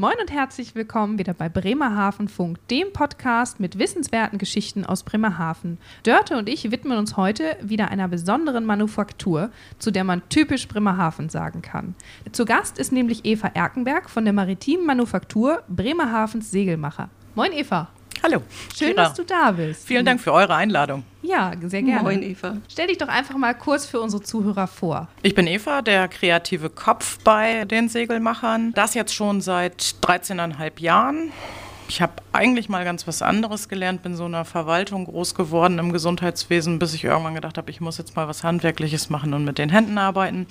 Moin und herzlich willkommen wieder bei Bremerhavenfunk, dem Podcast mit wissenswerten Geschichten aus Bremerhaven. Dörte und ich widmen uns heute wieder einer besonderen Manufaktur, zu der man typisch Bremerhaven sagen kann. Zu Gast ist nämlich Eva Erkenberg von der maritimen Manufaktur Bremerhavens Segelmacher. Moin Eva. Hallo. Schön, Kira. dass du da bist. Vielen Dank für eure Einladung. Ja, sehr gerne. Moin, Eva. Stell dich doch einfach mal kurz für unsere Zuhörer vor. Ich bin Eva, der kreative Kopf bei den Segelmachern. Das jetzt schon seit 13,5 Jahren. Ich habe eigentlich mal ganz was anderes gelernt, bin so in einer Verwaltung groß geworden im Gesundheitswesen, bis ich irgendwann gedacht habe, ich muss jetzt mal was Handwerkliches machen und mit den Händen arbeiten.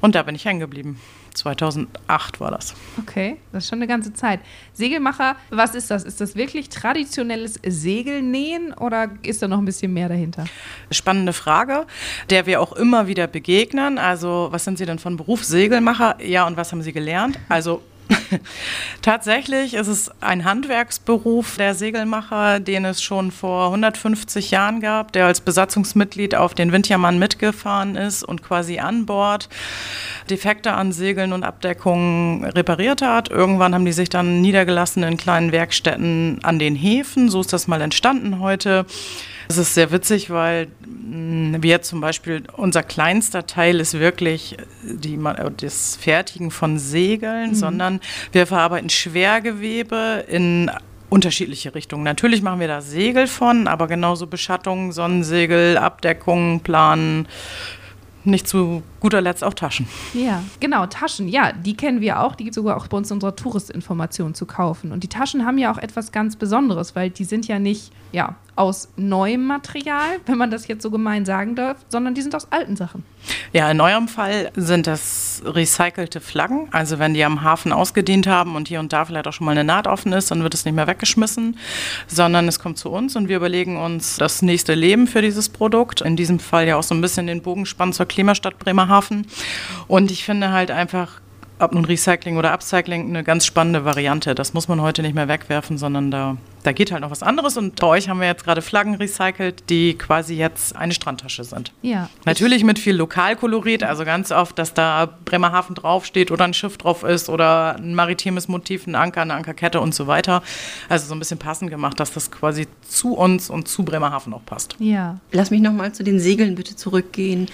Und da bin ich hängen geblieben. 2008 war das. Okay, das ist schon eine ganze Zeit. Segelmacher, was ist das? Ist das wirklich traditionelles Segelnähen oder ist da noch ein bisschen mehr dahinter? Spannende Frage, der wir auch immer wieder begegnen. Also, was sind Sie denn von Beruf Segelmacher? Ja, und was haben Sie gelernt? Also, Tatsächlich ist es ein Handwerksberuf der Segelmacher, den es schon vor 150 Jahren gab, der als Besatzungsmitglied auf den Windjammern mitgefahren ist und quasi an Bord Defekte an Segeln und Abdeckungen repariert hat. Irgendwann haben die sich dann niedergelassen in kleinen Werkstätten an den Häfen. So ist das mal entstanden heute. Das ist sehr witzig, weil mm, wir zum Beispiel, unser kleinster Teil ist wirklich die, das Fertigen von Segeln, mhm. sondern wir verarbeiten Schwergewebe in unterschiedliche Richtungen. Natürlich machen wir da Segel von, aber genauso Beschattungen, Sonnensegel, Abdeckungen, Planen, nicht zu guter Letzt auch Taschen. Ja, genau, Taschen. Ja, die kennen wir auch. Die gibt es sogar auch bei uns in unserer Touristinformation zu kaufen. Und die Taschen haben ja auch etwas ganz Besonderes, weil die sind ja nicht ja, aus neuem Material, wenn man das jetzt so gemein sagen darf, sondern die sind aus alten Sachen. Ja, in eurem Fall sind das recycelte Flaggen. Also wenn die am Hafen ausgedient haben und hier und da vielleicht auch schon mal eine Naht offen ist, dann wird es nicht mehr weggeschmissen, sondern es kommt zu uns und wir überlegen uns das nächste Leben für dieses Produkt. In diesem Fall ja auch so ein bisschen den Bogen spannen zur Klimastadt Bremerhaven. Und ich finde halt einfach ob nun Recycling oder Upcycling, eine ganz spannende Variante. Das muss man heute nicht mehr wegwerfen, sondern da, da geht halt noch was anderes. Und bei euch haben wir jetzt gerade Flaggen recycelt, die quasi jetzt eine Strandtasche sind. Ja. Natürlich mit viel Lokalkolorit, also ganz oft, dass da Bremerhaven draufsteht oder ein Schiff drauf ist oder ein maritimes Motiv, ein Anker, eine Ankerkette und so weiter. Also so ein bisschen passend gemacht, dass das quasi zu uns und zu Bremerhaven auch passt. Ja. Lass mich nochmal zu den Segeln bitte zurückgehen.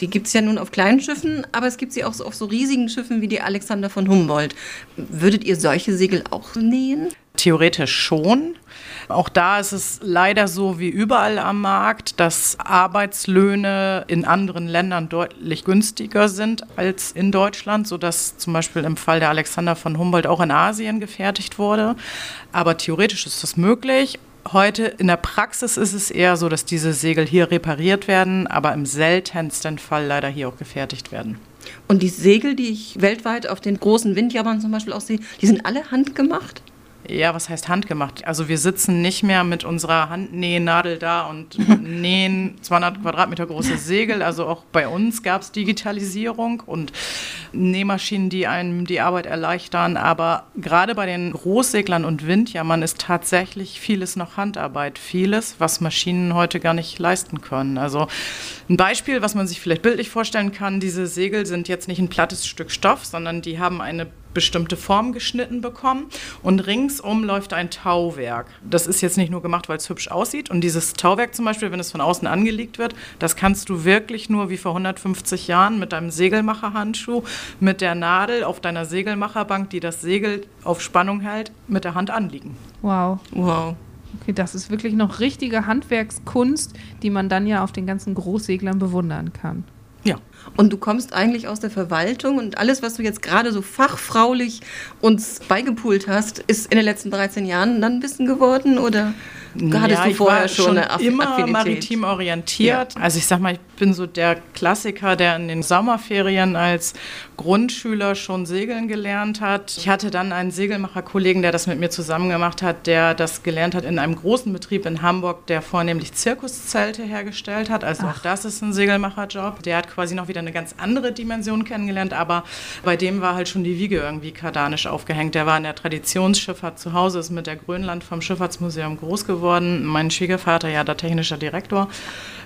Die gibt es ja nun auf kleinen Schiffen, aber es gibt sie auch so auf so riesigen Schiffen wie die Alexander von Humboldt. Würdet ihr solche Segel auch nähen? Theoretisch schon. Auch da ist es leider so wie überall am Markt, dass Arbeitslöhne in anderen Ländern deutlich günstiger sind als in Deutschland, sodass zum Beispiel im Fall der Alexander von Humboldt auch in Asien gefertigt wurde. Aber theoretisch ist das möglich. Heute in der Praxis ist es eher so, dass diese Segel hier repariert werden, aber im seltensten Fall leider hier auch gefertigt werden. Und die Segel, die ich weltweit auf den großen Windjammern zum Beispiel auch sehe, die sind alle handgemacht? Ja, was heißt handgemacht? Also wir sitzen nicht mehr mit unserer Handnähnadel da und nähen 200 Quadratmeter große Segel. Also auch bei uns gab es Digitalisierung und Nähmaschinen, die einem die Arbeit erleichtern. Aber gerade bei den Großseglern und Windjammern ist tatsächlich vieles noch Handarbeit. Vieles, was Maschinen heute gar nicht leisten können. Also ein Beispiel, was man sich vielleicht bildlich vorstellen kann, diese Segel sind jetzt nicht ein plattes Stück Stoff, sondern die haben eine bestimmte Form geschnitten bekommen und ringsum läuft ein Tauwerk. Das ist jetzt nicht nur gemacht, weil es hübsch aussieht und dieses Tauwerk zum Beispiel, wenn es von außen angelegt wird, das kannst du wirklich nur wie vor 150 Jahren mit deinem Segelmacherhandschuh, mit der Nadel auf deiner Segelmacherbank, die das Segel auf Spannung hält, mit der Hand anliegen. Wow. Wow. Okay, das ist wirklich noch richtige Handwerkskunst, die man dann ja auf den ganzen Großseglern bewundern kann. Ja. Und du kommst eigentlich aus der Verwaltung und alles, was du jetzt gerade so fachfraulich uns beigepult hast, ist in den letzten 13 Jahren dann Wissen geworden oder? Hattest ja, du vorher schon, schon eine Aff immer Affinität? maritim orientiert. Ja. Also ich sag mal, ich bin so der Klassiker, der in den Sommerferien als Grundschüler schon segeln gelernt hat. Ich hatte dann einen Segelmacherkollegen, der das mit mir zusammen gemacht hat, der das gelernt hat in einem großen Betrieb in Hamburg, der vornehmlich Zirkuszelte hergestellt hat. Also Ach. auch das ist ein Segelmacherjob. Der hat quasi noch wieder eine ganz andere Dimension kennengelernt, aber bei dem war halt schon die Wiege irgendwie kardanisch aufgehängt. Der war in der Traditionsschifffahrt zu Hause, ist mit der Grönland vom Schifffahrtsmuseum groß geworden. Mein Schwiegervater, ja, der technischer Direktor.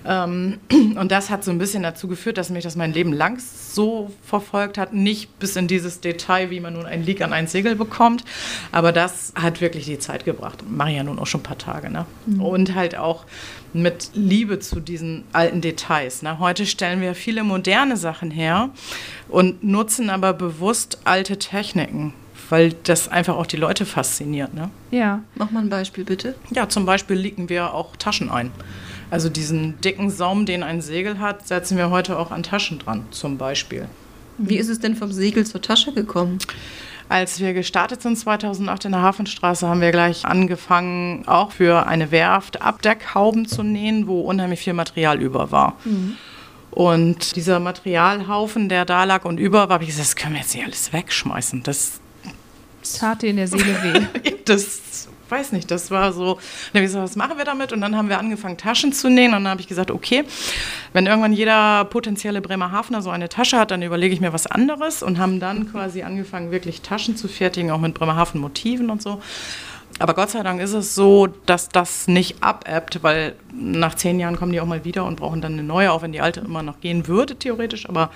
Ähm, und das hat so ein bisschen dazu geführt, dass mich das mein Leben lang so verfolgt hat. Nicht bis in dieses Detail, wie man nun ein Leak an ein Segel bekommt. Aber das hat wirklich die Zeit gebracht. Mache ich ja nun auch schon ein paar Tage. Ne? Mhm. Und halt auch mit Liebe zu diesen alten Details. Ne? Heute stellen wir viele moderne Sachen her und nutzen aber bewusst alte Techniken weil das einfach auch die Leute fasziniert. Ne? Ja. Mach mal ein Beispiel bitte. Ja, zum Beispiel liegen wir auch Taschen ein. Also diesen dicken Saum, den ein Segel hat, setzen wir heute auch an Taschen dran, zum Beispiel. Wie ist es denn vom Segel zur Tasche gekommen? Als wir gestartet sind 2008 in der Hafenstraße, haben wir gleich angefangen, auch für eine Werft Abdeckhauben zu nähen, wo unheimlich viel Material über war. Mhm. Und dieser Materialhaufen, der da lag und über war, habe ich gesagt, das können wir jetzt nicht alles wegschmeißen. Das tat dir in der Seele weh. das weiß nicht, das war so, dann ich gesagt, was machen wir damit? Und dann haben wir angefangen, Taschen zu nähen. Und dann habe ich gesagt, okay, wenn irgendwann jeder potenzielle Bremerhavener so eine Tasche hat, dann überlege ich mir was anderes und haben dann quasi angefangen, wirklich Taschen zu fertigen, auch mit Bremerhaven-Motiven und so. Aber Gott sei Dank ist es so, dass das nicht abebbt, weil nach zehn Jahren kommen die auch mal wieder und brauchen dann eine neue, auch wenn die alte immer noch gehen würde, theoretisch. Aber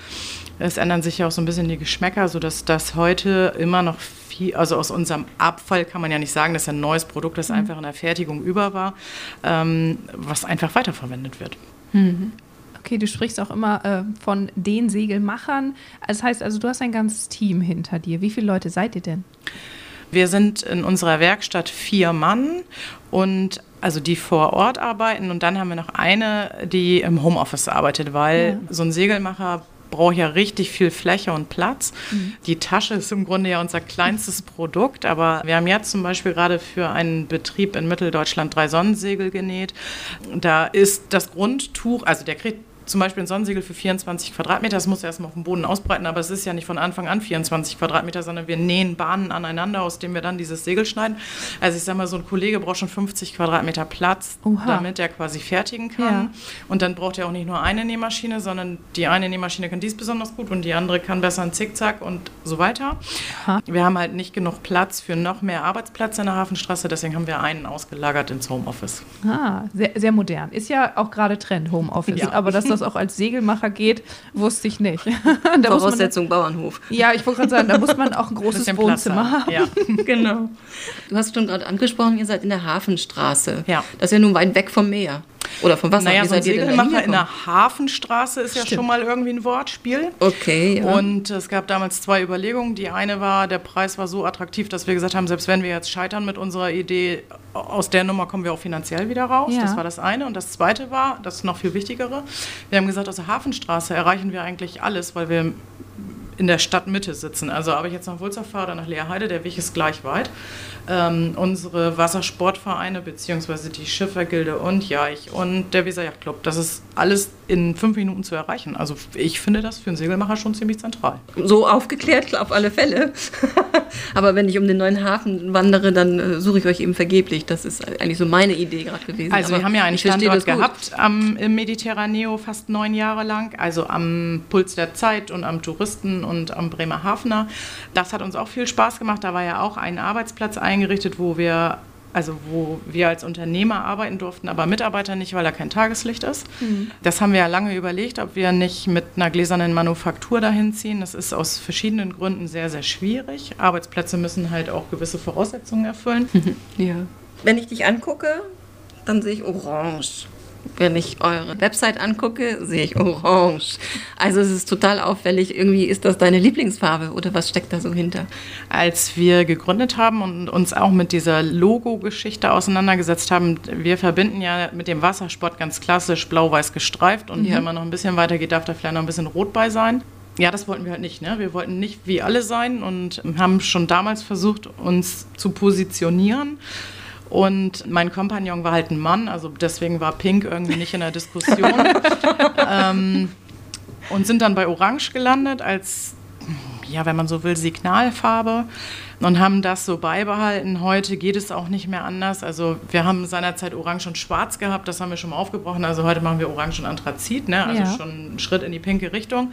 es ändern sich ja auch so ein bisschen die Geschmäcker, sodass das heute immer noch viel, also aus unserem Abfall kann man ja nicht sagen, dass ein neues Produkt, das mhm. einfach in der Fertigung über war, ähm, was einfach weiterverwendet wird. Mhm. Okay, du sprichst auch immer äh, von den Segelmachern. Das heißt also, du hast ein ganzes Team hinter dir. Wie viele Leute seid ihr denn? Wir sind in unserer Werkstatt vier Mann und also die vor Ort arbeiten und dann haben wir noch eine, die im Homeoffice arbeitet, weil ja. so ein Segelmacher braucht ja richtig viel Fläche und Platz. Mhm. Die Tasche ist im Grunde ja unser kleinstes Produkt, aber wir haben jetzt zum Beispiel gerade für einen Betrieb in Mitteldeutschland drei Sonnensegel genäht. Da ist das Grundtuch, also der kriegt zum Beispiel ein Sonnensegel für 24 Quadratmeter, das muss er erstmal auf dem Boden ausbreiten, aber es ist ja nicht von Anfang an 24 Quadratmeter, sondern wir nähen Bahnen aneinander, aus denen wir dann dieses Segel schneiden. Also ich sage mal, so ein Kollege braucht schon 50 Quadratmeter Platz, Oha. damit er quasi fertigen kann. Ja. Und dann braucht er auch nicht nur eine Nähmaschine, sondern die eine Nähmaschine kann dies besonders gut und die andere kann besser ein Zickzack und so weiter. Aha. Wir haben halt nicht genug Platz für noch mehr Arbeitsplätze in der Hafenstraße, deswegen haben wir einen ausgelagert ins Homeoffice. Ah, sehr, sehr modern. Ist ja auch gerade Trend, Homeoffice. Ja. Aber das das auch als Segelmacher geht, wusste ich nicht. Voraussetzung man, Bauernhof. Ja, ich wollte gerade sagen, da muss man auch ein großes Wohnzimmer haben. Ja. genau. Du hast schon gerade angesprochen, ihr seid in der Hafenstraße. Ja. Das ist ja nun weit weg vom Meer. Oder vom Wasser. Naja, so ein Segelmacher in der Hafenstraße ist Stimmt. ja schon mal irgendwie ein Wortspiel. Okay. Ja. Und es gab damals zwei Überlegungen. Die eine war, der Preis war so attraktiv, dass wir gesagt haben, selbst wenn wir jetzt scheitern mit unserer Idee, aus der Nummer kommen wir auch finanziell wieder raus. Ja. Das war das eine. Und das zweite war, das noch viel wichtigere, wir haben gesagt, aus der Hafenstraße erreichen wir eigentlich alles, weil wir in der Stadtmitte sitzen. Also ob ich jetzt nach Wulzach fahre oder nach Leerheide, der Weg ist gleich weit. Ähm, unsere Wassersportvereine beziehungsweise die Schiffergilde und Jaich und der Weser Yachtclub, das ist alles in fünf Minuten zu erreichen. Also ich finde das für einen Segelmacher schon ziemlich zentral. So aufgeklärt auf alle Fälle. Aber wenn ich um den neuen Hafen wandere, dann äh, suche ich euch eben vergeblich. Das ist eigentlich so meine Idee gerade gewesen. Also Aber wir haben ja einen Standort gehabt am, im Mediterraneo fast neun Jahre lang, also am Puls der Zeit und am Touristen und am Bremerhavener. Das hat uns auch viel Spaß gemacht. Da war ja auch ein Arbeitsplatz eingerichtet, wo wir also wo wir als Unternehmer arbeiten durften, aber Mitarbeiter nicht, weil da kein Tageslicht ist. Mhm. Das haben wir ja lange überlegt, ob wir nicht mit einer gläsernen Manufaktur dahin ziehen. Das ist aus verschiedenen Gründen sehr, sehr schwierig. Arbeitsplätze müssen halt auch gewisse Voraussetzungen erfüllen. Ja. Wenn ich dich angucke, dann sehe ich orange. Wenn ich eure Website angucke, sehe ich orange. Also es ist total auffällig. Irgendwie ist das deine Lieblingsfarbe oder was steckt da so hinter? Als wir gegründet haben und uns auch mit dieser Logo-Geschichte auseinandergesetzt haben, wir verbinden ja mit dem Wassersport ganz klassisch blau-weiß gestreift und ja. wenn man noch ein bisschen weiter geht, darf da vielleicht noch ein bisschen rot bei sein. Ja, das wollten wir halt nicht. Ne? Wir wollten nicht wie alle sein und haben schon damals versucht, uns zu positionieren. Und mein Kompagnon war halt ein Mann, also deswegen war Pink irgendwie nicht in der Diskussion. ähm, und sind dann bei Orange gelandet als, ja, wenn man so will, Signalfarbe. Und haben das so beibehalten. Heute geht es auch nicht mehr anders. Also wir haben seinerzeit Orange und Schwarz gehabt, das haben wir schon mal aufgebrochen. Also heute machen wir Orange und Anthrazit, ne? also Ja. schon ein Schritt in die pinke Richtung.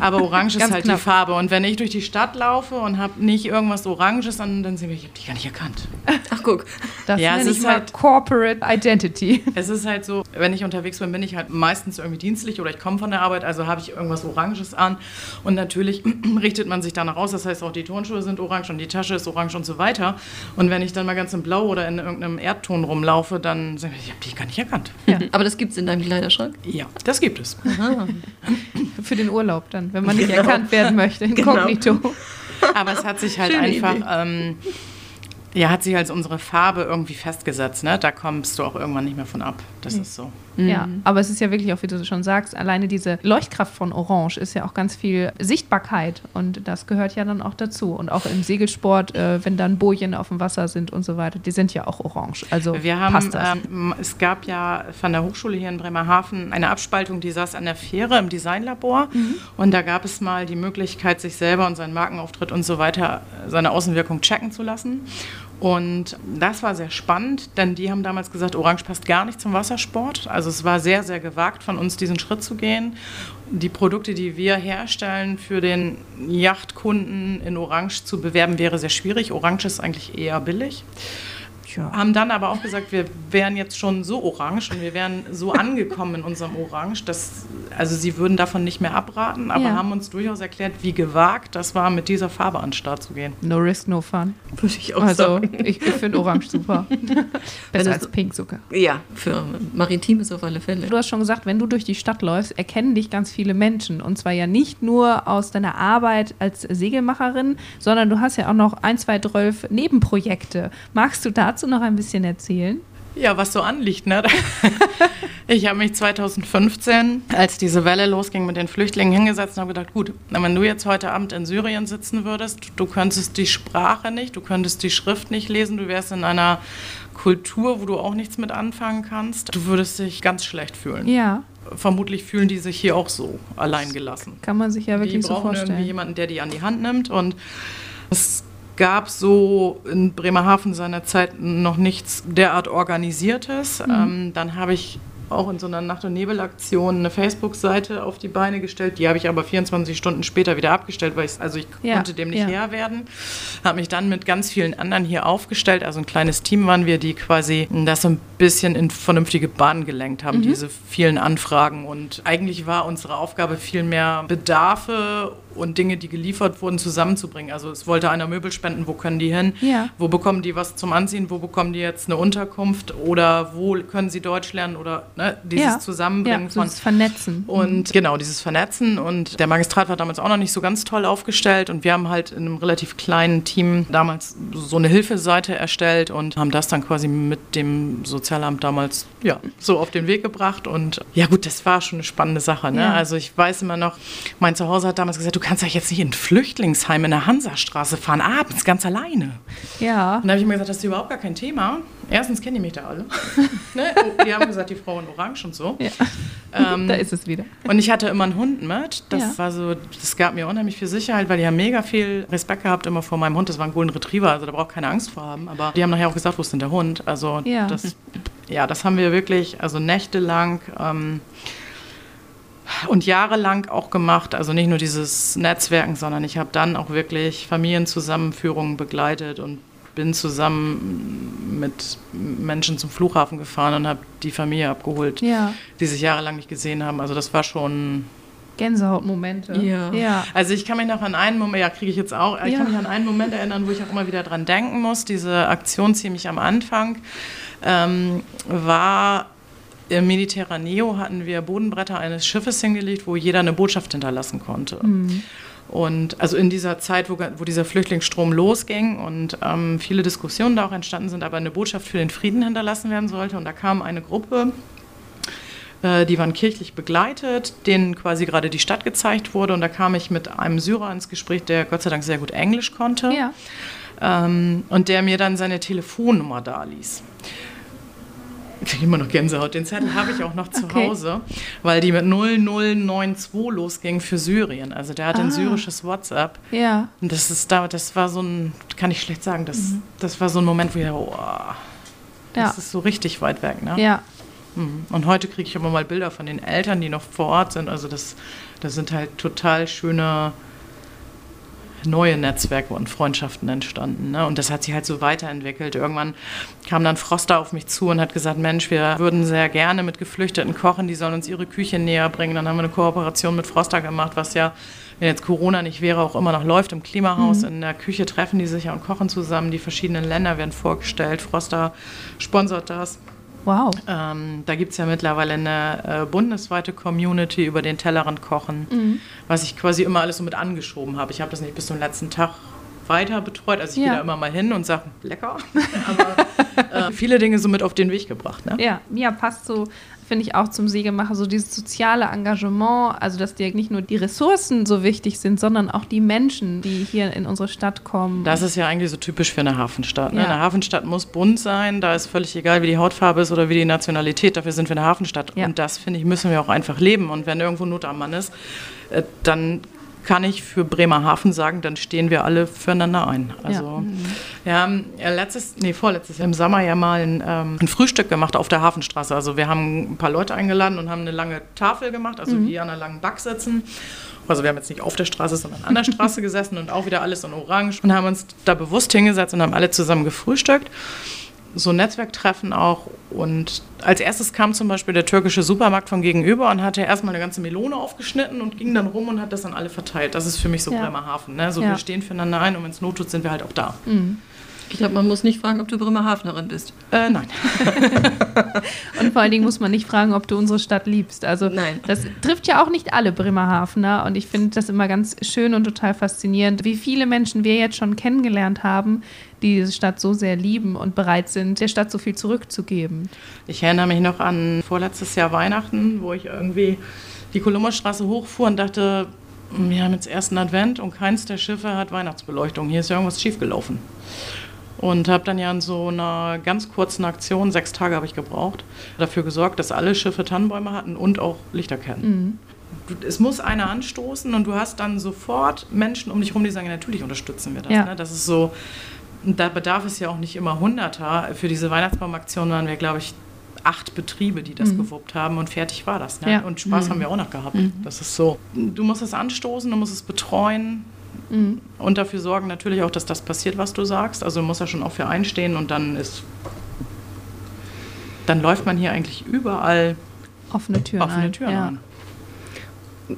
Aber Orange ist halt knapp. die Farbe. Und wenn ich durch die Stadt laufe und habe nicht irgendwas Oranges, dann, dann sehen wir, ich habe die gar nicht erkannt. Ach, guck. Das Ja, nenne ich ist mal halt- Corporate Identity. Es ist halt so, wenn ich unterwegs bin, bin ich halt meistens irgendwie dienstlich oder ich komme von der Arbeit, also habe ich irgendwas Oranges an. Und natürlich richtet man sich danach aus. Das heißt, auch die Turnschuhe sind orange und die Tasche ist orange und so weiter. Und wenn ich dann mal ganz in Blau oder in irgendeinem Erdton rumlaufe, dann sage ich, ich habe die gar nicht erkannt. Aber das gibt's in deinem Kleiderschrank? Ja, das gibt es. Für den Urlaub dann, wenn man nicht Genau. erkannt werden möchte. Genau. Inkognito. Aber es hat sich halt Schöne einfach, ähm, ja, hat sich als unsere Farbe irgendwie festgesetzt. Ne? Da kommst du auch irgendwann nicht mehr von ab. Das ist so. Ja, aber es ist ja wirklich auch, wie du schon sagst, alleine diese Leuchtkraft von Orange ist ja auch ganz viel Sichtbarkeit und das gehört ja dann auch dazu. Und auch im Segelsport, äh, wenn dann Bojen auf dem Wasser sind und so weiter, die sind ja auch orange. Also Wir haben, passt das. ähm, es gab ja von der Hochschule hier in Bremerhaven eine Abspaltung, die saß an der Fähre im Designlabor. Und da gab es mal die Möglichkeit, sich selber und seinen Markenauftritt und so weiter, äh, seine Außenwirkung checken zu lassen. Und das war sehr spannend, denn die haben damals gesagt, Orange passt gar nicht zum Wassersport. Also es war sehr, sehr gewagt von uns, diesen Schritt zu gehen. Die Produkte, die wir herstellen, für den Yachtkunden in Orange zu bewerben, wäre sehr schwierig. Orange ist eigentlich eher billig. Tja. Haben dann aber auch gesagt, wir wären jetzt schon so orange und wir wären so angekommen in unserem Orange, dass also sie würden davon nicht mehr abraten, aber Ja. haben uns durchaus erklärt, wie gewagt das war, mit dieser Farbe an den Start zu gehen. No risk, no fun. Würde ich auch Also sagen. ich, ich finde Orange super. Besser es- als Pink sogar. Ja, für Maritimes auf alle Fälle. Du hast schon gesagt, wenn du durch die Stadt läufst, erkennen dich ganz viele Menschen. Und zwar ja nicht nur aus deiner Arbeit als Segelmacherin, sondern du hast ja auch noch ein, zwei, zwölf Nebenprojekte. Magst du dazu noch ein bisschen erzählen? Ja, was so anliegt, ne? Ich habe mich 2015, als diese Welle losging mit den Flüchtlingen, hingesetzt und habe gedacht, gut, wenn du jetzt heute Abend in Syrien sitzen würdest, du könntest die Sprache nicht, du könntest die Schrift nicht lesen, du wärst in einer Kultur, wo du auch nichts mit anfangen kannst, du würdest dich ganz schlecht fühlen. Ja, Vermutlich fühlen die sich hier auch so allein gelassen. kann man sich ja die wirklich so brauchen irgendwie vorstellen. jemanden, der die an die Hand nimmt. Und es gab so in Bremerhaven seinerzeit noch nichts derart Organisiertes. Mhm. Ähm, dann habe ich auch in so einer Nacht- und Nebelaktion eine Facebook-Seite auf die Beine gestellt. Die habe ich aber 24 Stunden später wieder abgestellt, weil ich, also ich Ja, konnte dem nicht ja. Herr werden. Habe mich dann mit ganz vielen anderen hier aufgestellt. Also ein kleines Team waren wir, die quasi das so ein bisschen in vernünftige Bahnen gelenkt Mhm. haben, diese vielen Anfragen. Und eigentlich war unsere Aufgabe viel mehr Bedarfe und Dinge, die geliefert wurden, zusammenzubringen. Also es wollte einer Möbel spenden, wo können die hin? Ja. Wo bekommen die was zum Anziehen? Wo bekommen die jetzt eine Unterkunft? Oder wo können sie Deutsch lernen? Oder ne, dieses ja. Zusammenbringen ja, so von das Vernetzen. und genau, dieses Vernetzen. Und der Magistrat war damals auch noch nicht so ganz toll aufgestellt. Und wir haben halt in einem relativ kleinen Team damals so eine Hilfeseite erstellt und haben das dann quasi mit dem Sozialamt damals ja, so auf den Weg gebracht. Und ja gut, das war schon eine spannende Sache. Ne? Ja. Also ich weiß immer noch, mein Zuhause hat damals gesagt, du kannst ja jetzt nicht in ein Flüchtlingsheim in der Hansastraße fahren, abends ganz alleine. ja. Und da habe ich mir gesagt, das ist überhaupt gar kein Thema. Erstens kennen die mich da alle. ne? Die haben gesagt, die Frau in Orange und so. ja. Ähm, da ist es wieder. und ich hatte immer einen Hund mit. Das Ja. war so, das gab mir unheimlich viel Sicherheit, weil die haben mega viel Respekt gehabt immer vor meinem Hund. Das war ein Golden Retriever, also da braucht keine Angst vor haben. Aber die haben nachher auch gesagt, wo ist denn der Hund? Also Ja. das, ja, das haben wir wirklich, also nächtelang ähm, und jahrelang auch gemacht. Also nicht nur dieses Netzwerken, sondern ich habe dann auch wirklich Familienzusammenführungen begleitet und bin zusammen mit Menschen zum Flughafen gefahren und habe die Familie abgeholt Ja. die sich jahrelang nicht gesehen haben. Also das war schon. Gänsehautmomente. Ja. ja. Also ich kann mich noch an einen Moment, ja, kriege ich jetzt auch, ich Ja. kann mich an einen Moment erinnern, wo ich auch immer wieder dran denken muss. Diese Aktion ziemlich am Anfang ähm, war im Mediterraneo hatten wir Bodenbretter eines Schiffes hingelegt, wo jeder eine Botschaft hinterlassen konnte. Und also in dieser Zeit, wo, wo dieser Flüchtlingsstrom losging und ähm, viele Diskussionen da auch entstanden sind, aber eine Botschaft für den Frieden hinterlassen werden sollte. Und da kam eine Gruppe, äh, die waren kirchlich begleitet, denen quasi gerade die Stadt gezeigt wurde. Und da kam ich mit einem Syrer ins Gespräch, der Gott sei Dank sehr gut Englisch konnte. Ja. Ähm, und der mir dann seine Telefonnummer da ließ. Kriege immer noch Gänsehaut. Den Zettel habe ich auch noch zu Okay. Hause, weil die mit 0092 losging für Syrien. Also der hat Ah. ein syrisches WhatsApp. Ja. Und das ist da, das war so ein, kann ich schlecht sagen, das, das war so ein Moment, wo ich, oh, das Ja. ist so richtig weit weg. Ne? Ja. Mhm. Und heute kriege ich immer mal Bilder von den Eltern, die noch vor Ort sind. Also das, das sind halt total schöne neue Netzwerke und Freundschaften entstanden. Ne? Und das hat sich halt so weiterentwickelt. Irgendwann kam dann Froster auf mich zu und hat gesagt, Mensch, wir würden sehr gerne mit Geflüchteten kochen, die sollen uns ihre Küche näher bringen. Dann haben wir eine Kooperation mit Froster gemacht, was ja, wenn jetzt Corona nicht wäre, auch immer noch läuft im Klimahaus. In der Küche treffen die sich ja und kochen zusammen. Die verschiedenen Länder werden vorgestellt. Froster sponsert das. Wow. Ähm, da gibt es ja mittlerweile eine äh, bundesweite Community über den Tellerrand kochen, Mhm. was ich quasi immer alles so mit angeschoben habe. Ich habe das nicht bis zum letzten Tag weiter betreut. Also ich Ja. gehe da immer mal hin und sage, lecker. Aber äh, viele Dinge so mit auf den Weg gebracht. Ne? Ja, ja, passt so, finde ich auch zum Segelmacher, so dieses soziale Engagement, also dass dir nicht nur die Ressourcen so wichtig sind, sondern auch die Menschen, die hier in unsere Stadt kommen. Das ist ja eigentlich so typisch für eine Hafenstadt. Ne? Ja. Eine Hafenstadt muss bunt sein, da ist völlig egal, wie die Hautfarbe ist oder wie die Nationalität, dafür sind wir eine Hafenstadt. Ja. Und das, finde ich, müssen wir auch einfach leben. Und wenn irgendwo Not am Mann ist, äh, dann kann ich für Bremerhaven sagen, dann stehen wir alle füreinander ein. Also wir haben ja letztes, nee, vorletztes Jahr im Sommer ja mal ein, ähm, ein Frühstück gemacht auf der Hafenstraße. Also wir haben ein paar Leute eingeladen und haben eine lange Tafel gemacht, also wie an einer langen Bank sitzen. Also wir haben jetzt nicht auf der Straße, sondern an der Straße gesessen und auch wieder alles in Orange und haben uns da bewusst hingesetzt und haben alle zusammen gefrühstückt. So ein Netzwerktreffen auch. Und als erstes kam zum Beispiel der türkische Supermarkt von gegenüber und hatte erstmal eine ganze Melone aufgeschnitten und ging dann rum und hat das an alle verteilt. Das ist für mich so Ja. Bremerhaven. Ne? So Ja. wir stehen füreinander ein und wenn es Not tut, sind wir halt auch da. Ich glaube, man muss nicht fragen, ob du Bremerhavenerin bist. Äh, nein. Und vor allen Dingen muss man nicht fragen, ob du unsere Stadt liebst. Also Nein. das trifft ja auch nicht alle Bremerhavener und ich finde das immer ganz schön und total faszinierend, wie viele Menschen wir jetzt schon kennengelernt haben, die diese Stadt so sehr lieben und bereit sind, der Stadt so viel zurückzugeben. Ich erinnere mich noch an vorletztes Jahr Weihnachten, wo ich irgendwie die Kolummerstraße hochfuhr und dachte, wir haben jetzt ersten Advent und keins der Schiffe hat Weihnachtsbeleuchtung. Hier ist ja irgendwas schiefgelaufen. Und habe dann ja in so einer ganz kurzen Aktion, sechs Tage habe ich gebraucht, dafür gesorgt, dass alle Schiffe Tannenbäume hatten und auch Lichterketten. Du, es muss einer anstoßen und du hast dann sofort Menschen um dich herum, die sagen, natürlich unterstützen wir das. Ja. Ne? Das ist so, da bedarf es ja auch nicht immer Hunderter. Für diese Weihnachtsbaumaktion waren wir, glaube ich, acht Betriebe, die das gewuppt haben und fertig war das. Ne? Ja. Und Spaß haben wir auch noch gehabt. Das ist so. Du musst es anstoßen, du musst es betreuen und dafür sorgen natürlich auch, dass das passiert, was du sagst. Also musst da schon auch für einstehen und dann ist. Dann läuft man hier eigentlich überall Offene Türen. offene ein. Türen ja. an.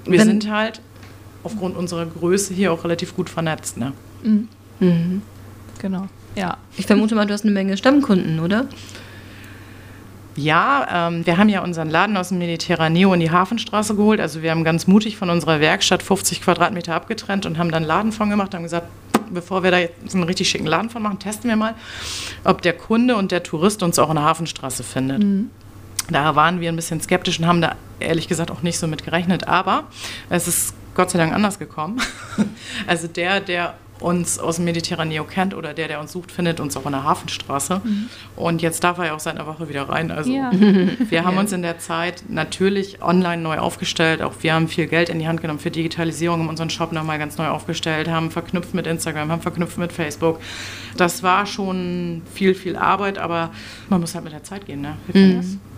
Wir Wenn- sind halt aufgrund unserer Größe hier auch relativ gut vernetzt. Ne? Genau. Ja. Ich vermute mal, du hast eine Menge Stammkunden, oder? Ja, ähm, wir haben ja unseren Laden aus dem Mediterraneo in die Hafenstraße geholt. Also wir haben ganz mutig von unserer Werkstatt 50 Quadratmeter abgetrennt und haben dann einen Laden von gemacht, haben gesagt, bevor wir da jetzt einen richtig schicken Laden von machen, testen wir mal, ob der Kunde und der Tourist uns auch in der Hafenstraße findet. Da waren wir ein bisschen skeptisch und haben da ehrlich gesagt auch nicht so mit gerechnet. Aber es ist Gott sei Dank anders gekommen. Also der, der uns aus dem Mediterraneo kennt oder der, der uns sucht, findet uns auch in der Hafenstraße. Und jetzt darf er ja auch seit einer Woche wieder rein. Also Ja. wir haben uns in der Zeit natürlich online neu aufgestellt. Auch wir haben viel Geld in die Hand genommen für Digitalisierung, haben unseren Shop nochmal ganz neu aufgestellt, haben verknüpft mit Instagram, haben verknüpft mit Facebook. Das war schon viel, viel Arbeit, aber man muss halt mit der Zeit gehen. Ne? Wir können das.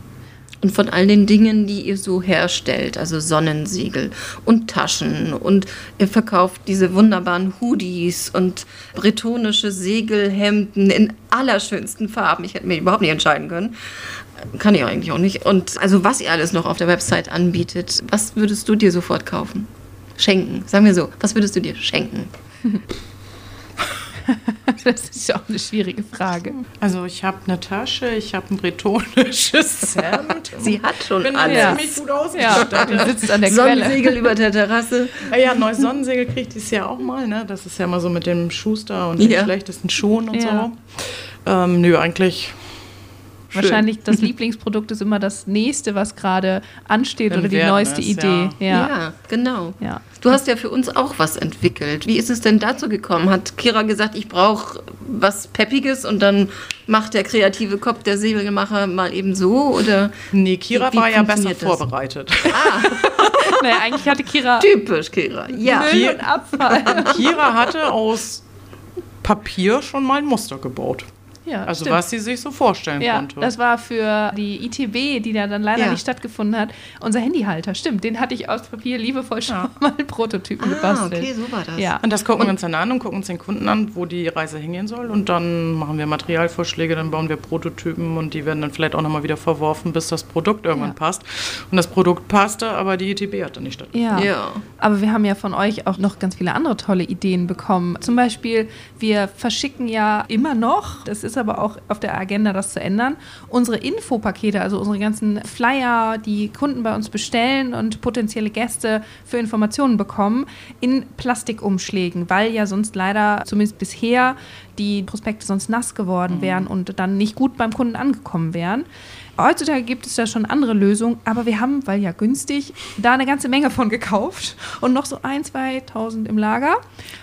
Und von all den Dingen, die ihr so herstellt, also Sonnensegel und Taschen und ihr verkauft diese wunderbaren Hoodies und bretonische Segelhemden in allerschönsten Farben. Ich hätte mir überhaupt nicht entscheiden können. Kann ich eigentlich auch nicht. Und also was ihr alles noch auf der Website anbietet, was würdest du dir sofort kaufen? Schenken. Sagen wir so, was würdest du dir schenken? Das ist ja auch eine schwierige Frage. Also ich habe eine Tasche, ich habe ein bretonisches Hemd. Sie hat schon bin alles. Ja. ziemlich gut Ja, ausgestattet. du sitzt an der Quelle. Sonnensegel über der Terrasse. Ja, ja, ein neues Sonnensegel kriege ich dieses Jahr auch mal. Ne? Das ist ja immer so mit dem Schuster und den Ja. schlechtesten Schuhen und Ja. so. Ähm, nö, eigentlich wahrscheinlich das Lieblingsprodukt ist immer das nächste, was gerade ansteht Im oder die neueste ist, Idee. Ja, Ja. genau. Ja. Du hast ja für uns auch was entwickelt. Wie ist es denn dazu gekommen? Hat Kira gesagt, ich brauche was Peppiges und dann macht der kreative Kopf, der Segelmacher mal eben so? Oder Nee, Kira Wie- wie war ja besser das? vorbereitet. Naja, eigentlich hatte Kira typisch, Kira. Ja. Müll und Abfall. Kira hatte aus Papier schon mal ein Muster gebaut. Ja, Also stimmt. was sie sich so vorstellen Ja, konnte. das war für die ITB, die da dann leider Ja. nicht stattgefunden hat, unser Handyhalter. Stimmt, den hatte ich aus Papier liebevoll schon Ja. mal einen Prototypen Ah, gebastelt. okay, so war das. Ja. und das gucken wir uns dann an und gucken uns den Kunden an, wo die Reise hingehen soll. Und dann machen wir Materialvorschläge, dann bauen wir Prototypen und die werden dann vielleicht auch nochmal wieder verworfen, bis das Produkt irgendwann Ja. passt. Und das Produkt passte, aber die ITB hat dann nicht stattgefunden. Ja. Ja. Aber wir haben ja von euch auch noch ganz viele andere tolle Ideen bekommen. Zum Beispiel, wir verschicken ja immer noch, das ist aber auch auf der Agenda, das zu ändern, unsere Infopakete, also unsere ganzen Flyer, die Kunden bei uns bestellen und potenzielle Gäste für Informationen bekommen, in Plastikumschlägen, weil ja sonst leider, zumindest bisher, die Prospekte sonst nass geworden wären und dann nicht gut beim Kunden angekommen wären. Heutzutage gibt es da schon andere Lösungen, aber wir haben, weil ja günstig, da eine ganze Menge von gekauft und noch so ein, 2.000 im Lager.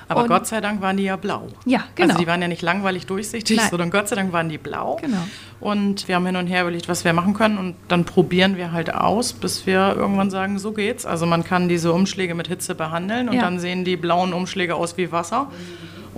Aber und, Gott sei Dank waren die ja blau. Ja, genau. Also die waren ja nicht langweilig durchsichtig, Nein. sondern Gott sei Dank waren die blau. Genau. Und wir haben hin und her überlegt, was wir machen können. Und dann probieren wir halt aus, bis wir irgendwann sagen, so geht's. Also man kann diese Umschläge mit Hitze behandeln und Ja. dann sehen die blauen Umschläge aus wie Wasser.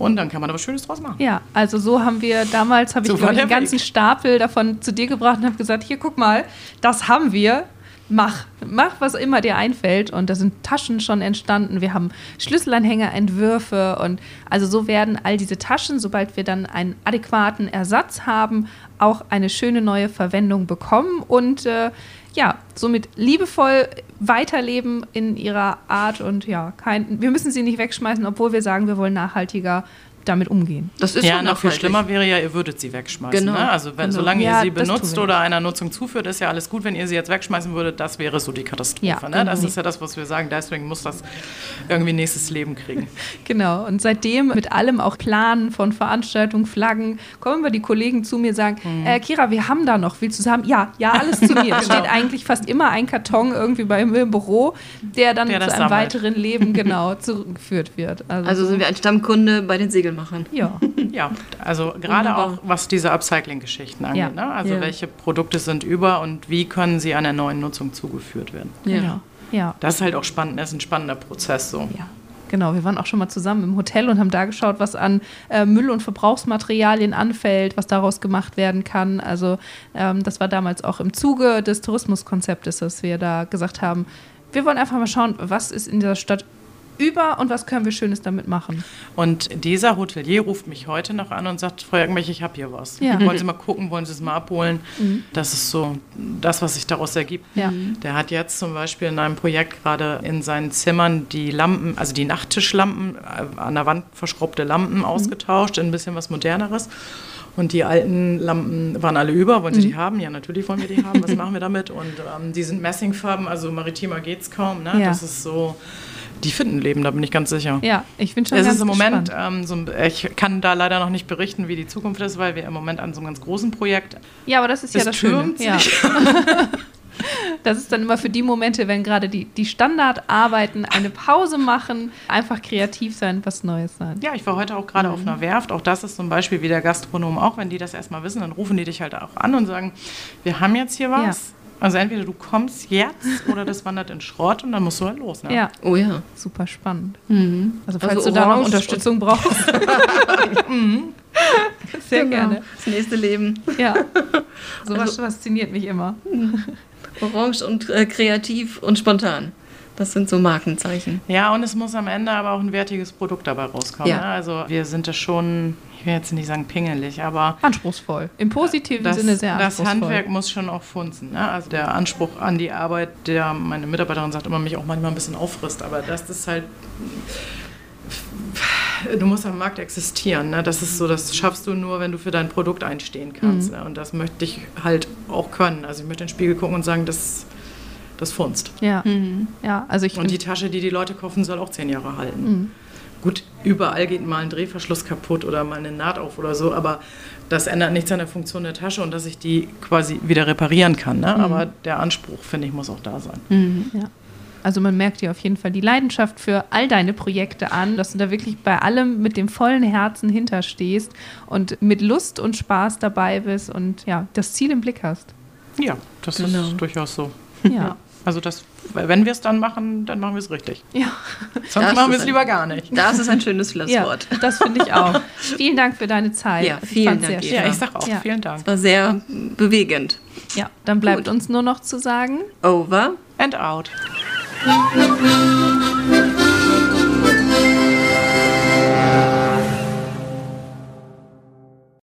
Und dann kann man aber Schönes draus machen. Ja, also so haben wir damals, habe ich So ich, einen der ganzen. Stapel davon zu dir gebracht und habe gesagt, hier guck mal, das haben wir. Mach, mach, was immer dir einfällt. Und da sind Taschen schon entstanden. Wir haben Schlüsselanhänger, Entwürfe und also so werden all diese Taschen, sobald wir dann einen adäquaten Ersatz haben, auch eine schöne neue Verwendung bekommen und äh, ja, somit liebevoll weiterleben in ihrer Art und ja, kein, wir müssen sie nicht wegschmeißen, obwohl wir sagen, wir wollen nachhaltiger damit umgehen. Das ist ja, noch viel schlimmer wäre ja, ihr würdet sie wegschmeißen. Genau, Ne? Also wenn, genau. solange Ja, ihr sie das benutzt wir oder einer Nutzung zuführt, ist ja alles gut. Wenn ihr sie jetzt wegschmeißen würdet, das wäre so die Katastrophe. Ja, ne? Das genau. ist ja das, was wir sagen. Deswegen muss das irgendwie nächstes Leben kriegen. Genau, und seitdem mit allem auch Planen von Veranstaltungen, Flaggen, kommen immer die Kollegen zu mir und sagen, Mhm. äh, Kira, wir haben da noch, willst du es haben? Ja, ja, alles zu mir. Es Genau. steht eigentlich fast immer ein Karton irgendwie bei mir im Büro, der dann Der zu das einem sammelt. weiteren Leben genau zurückgeführt wird. Also sind wir ein Stammkunde bei den Segelmachern. ja, Ja, also gerade Wunderbar. auch was diese Upcycling-Geschichten angeht. Ja. Ne? Also Ja. welche Produkte sind über und wie können sie einer neuen Nutzung zugeführt werden. genau. Ja. Das ist halt auch spannend, das ist ein spannender Prozess so. Ja, genau. Wir waren auch schon mal zusammen im Hotel und haben da geschaut, was an äh, Müll- und Verbrauchsmaterialien anfällt, was daraus gemacht werden kann. Also ähm, das war damals auch im Zuge des Tourismuskonzeptes, dass wir da gesagt haben, wir wollen einfach mal schauen, was ist in dieser Stadt über und was können wir Schönes damit machen. Und dieser Hotelier ruft mich heute noch an und sagt, Frau Jagmech, ich habe hier was. Ja. Mhm. Wollen Sie mal gucken, wollen Sie es mal abholen? Das ist so das, was sich daraus ergibt. Ja. Der hat jetzt zum Beispiel in einem Projekt gerade in seinen Zimmern die Lampen, also die Nachttischlampen, äh, an der Wand verschraubte Lampen Mhm. ausgetauscht in ein bisschen was Moderneres. Und die alten Lampen waren alle über. Wollen Sie Mhm. die haben? Ja, natürlich wollen wir die haben. Was machen wir damit? Und ähm, die sind Messingfarben, also maritimer geht's kaum. Ne? Ja. Das ist so, die finden Leben, da bin ich ganz sicher. Ja, ich bin schon Es ganz ist im Moment, ähm, so, ein- ich kann da leider noch nicht berichten, wie die Zukunft ist, weil wir im Moment an so einem ganz großen Projekt. Ja, aber das ist ja das Schöne. Ja. Das ist dann immer für die Momente, wenn gerade die, die Standardarbeiten eine Pause machen, einfach kreativ sein, was Neues sein. Ja, ich war heute auch gerade Mhm. auf einer Werft. Auch das ist zum Beispiel wie der Gastronom auch, wenn die das erstmal wissen, dann rufen die dich halt auch an und sagen, wir haben jetzt hier was. Also entweder du kommst jetzt oder das wandert in Schrott und dann musst du halt los. Ne? Ja, Oh ja. super spannend. Mhm. Also falls Also du da noch Unterstützung brauchst. Sehr Genau. gerne. Das nächste Leben. Ja. Sowas Also- fasziniert mich immer. Orange und äh, kreativ und spontan. Das sind so Markenzeichen. Ja, und es muss am Ende aber auch ein wertiges Produkt dabei rauskommen. Ja. Ne? Also wir sind da schon, ich will jetzt nicht sagen pingelig, aber Anspruchsvoll. Im positiven das, Sinne sehr das anspruchsvoll. Handwerk muss schon auch funzen. Ne? Also der Anspruch an die Arbeit, der meine Mitarbeiterin sagt immer, mich auch manchmal ein bisschen auffrisst. Aber das ist halt, du musst am Markt existieren. Ne? Das ist so, das schaffst du nur, wenn du für dein Produkt einstehen kannst. Mhm. Ne? Und das möchte ich halt auch können. Also ich möchte in den Spiegel gucken und sagen, das, das funzt. Ja. ja, also ich Und die Tasche, die die Leute kaufen, soll auch zehn Jahre halten. Mhm. Gut, überall geht mal ein Drehverschluss kaputt oder mal eine Naht auf oder so, aber das ändert nichts an der Funktion der Tasche und dass ich die quasi wieder reparieren kann. Ne? Mhm. Aber der Anspruch, finde ich, muss auch da sein. Mhm. Ja. Also man merkt dir auf jeden Fall die Leidenschaft für all deine Projekte an, dass du da wirklich bei allem mit dem vollen Herzen hinterstehst und mit Lust und Spaß dabei bist und ja, das Ziel im Blick hast. Ja, das Genau. ist durchaus so. Ja. Also das, wenn wir es dann machen, dann machen wir es richtig. Ja, Sonst Das machen wir es lieber gar nicht. Das ist ein schönes ja Schlusswort. das finde ich auch. Vielen Dank für deine Zeit. Ja, vielen Dank. Ja, ich sag auch Ja. vielen Dank. War sehr bewegend. Ja, dann bleibt Gut. uns nur noch zu sagen, Over. And out.